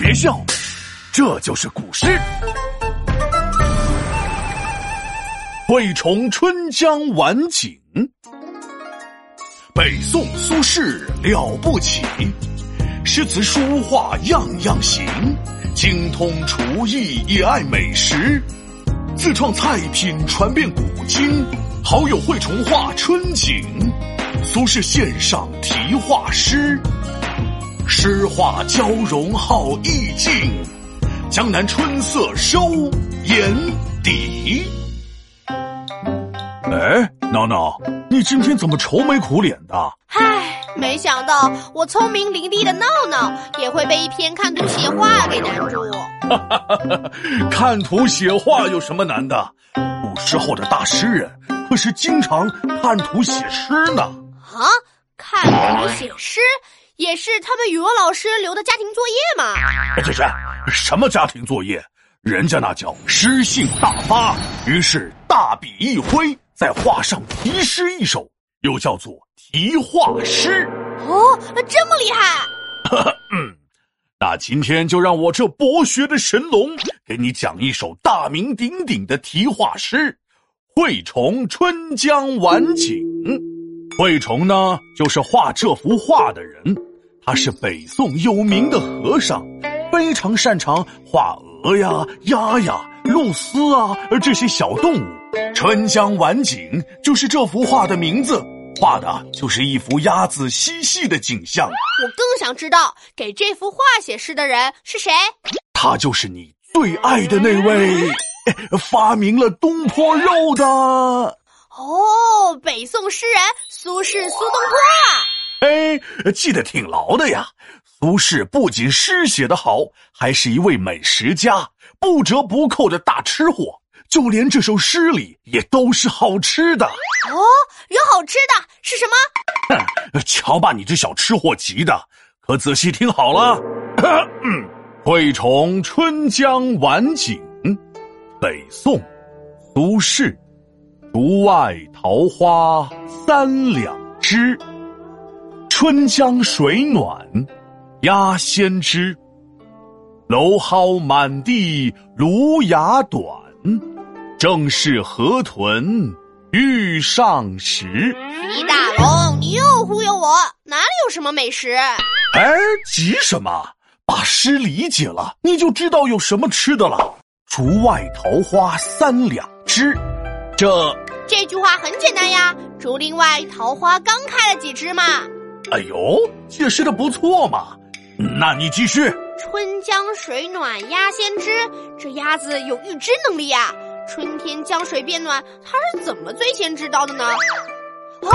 别笑，这就是古诗。惠崇春江晚景，北宋苏轼了不起，诗词书画样样行，精通厨艺也爱美食，自创菜品传遍古今，好友惠崇画春景，苏轼献上题画诗。诗画交融好意境，江南春色收眼底。哎，闹闹，你今天怎么愁眉苦脸的？唉，没想到我聪明伶俐的闹闹也会被一篇看图写画给难住。看图写画有什么难的？古时候的大诗人可是经常看图写诗呢。啊，看图写诗？也是他们语文老师留的家庭作业嘛？这是什么家庭作业？人家那叫诗兴大发，于是大笔一挥，在画上题诗一首，又叫做题画诗。哦，这么厉害！嗯，那今天就让我这博学的神龙给你讲一首大名鼎鼎的题画诗《惠崇春江晚景》。惠崇呢，就是画这幅画的人。他是北宋有名的和尚，非常擅长画鹅呀、鸭呀、鹭鸶啊，而这些小动物。春江晚景就是这幅画的名字，画的就是一幅鸭子嬉戏的景象。我更想知道，给这幅画写诗的人是谁？他就是你最爱的那位，发明了东坡肉的。哦，北宋诗人苏轼苏东坡啊。哎，记得挺牢的呀！苏轼不仅诗写得好，还是一位美食家，不折不扣的大吃货。就连这首诗里也都是好吃的。哦，有好吃的是什么？哼，瞧把你这小吃货急的！可仔细听好了，惠崇春江晚景，北宋，苏轼。竹外桃花三两枝。春江水暖鸭先知，蒌蒿满地芦芽短，正是河豚欲上时。李大龙，你又忽悠我，哪里有什么美食？哎，急什么？把诗理解了，你就知道有什么吃的了。竹外桃花三两枝，这这句话很简单呀，竹林外桃花刚开了几枝嘛。哎呦，解释的不错嘛！那你继续。春江水暖鸭先知，这鸭子有预知能力呀。春天江水变暖，它是怎么最先知道的呢？哦，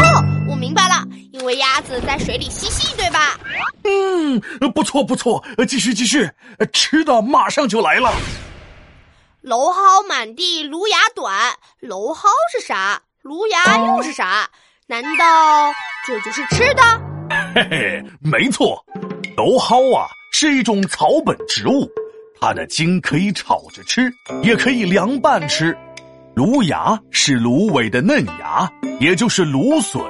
我明白了，因为鸭子在水里嬉戏，对吧？嗯，不错不错，继续继续，吃的马上就来了。蒌蒿满地芦芽短，蒌蒿是啥？芦芽又是啥？难道这就是吃的？嘿嘿，没错，蒌蒿啊是一种草本植物，它的茎可以炒着吃，也可以凉拌吃。芦芽是芦苇的嫩芽，也就是芦笋。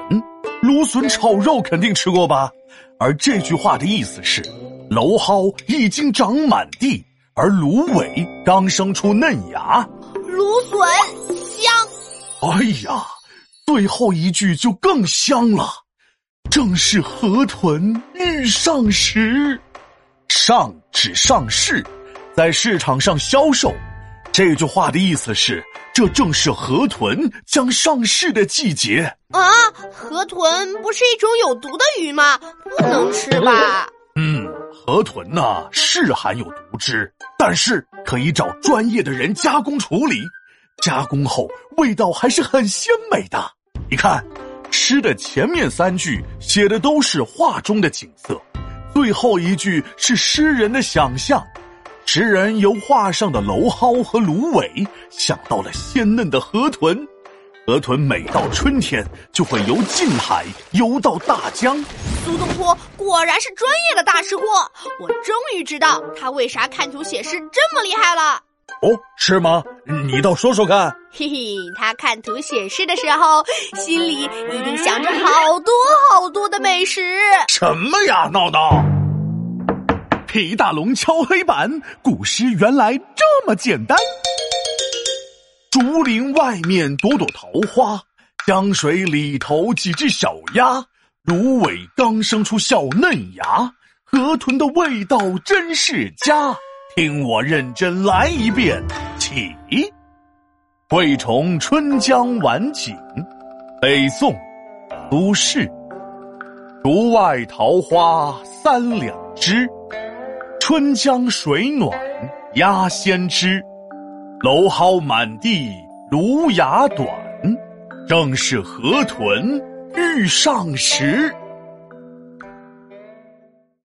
芦笋炒肉肯定吃过吧？而这句话的意思是，蒌蒿已经长满地，而芦苇刚生出嫩芽。芦笋香。哎呀，最后一句就更香了。正是河豚欲上时，上指上市，在市场上销售。这句话的意思是，这正是河豚将上市的季节啊！河豚不是一种有毒的鱼吗？不能吃吧？嗯，河豚呢是含有毒汁，但是可以找专业的人加工处理，加工后味道还是很鲜美的。你看。诗的前面三句写的都是画中的景色，最后一句是诗人的想象。诗人由画上的蒌蒿和芦苇想到了鲜嫩的河豚，河豚每到春天就会由近海游到大江。苏东坡果然是专业的大吃货，我终于知道他为啥看图写诗这么厉害了。哦，是吗？你倒说说看。嘿嘿，他看图写诗的时候，心里一定想着好多好多的美食。什么呀，闹闹！皮大龙敲黑板，古诗原来这么简单。竹林外面朵朵桃花，江水里头几只小鸭，芦苇刚生出小嫩芽，河豚的味道真是佳。听我认真来一遍，起。惠崇春江晚景，北宋，苏轼。竹外桃花三两枝，春江水暖鸭先知。蒌蒿满地芦芽短，正是河豚欲上时。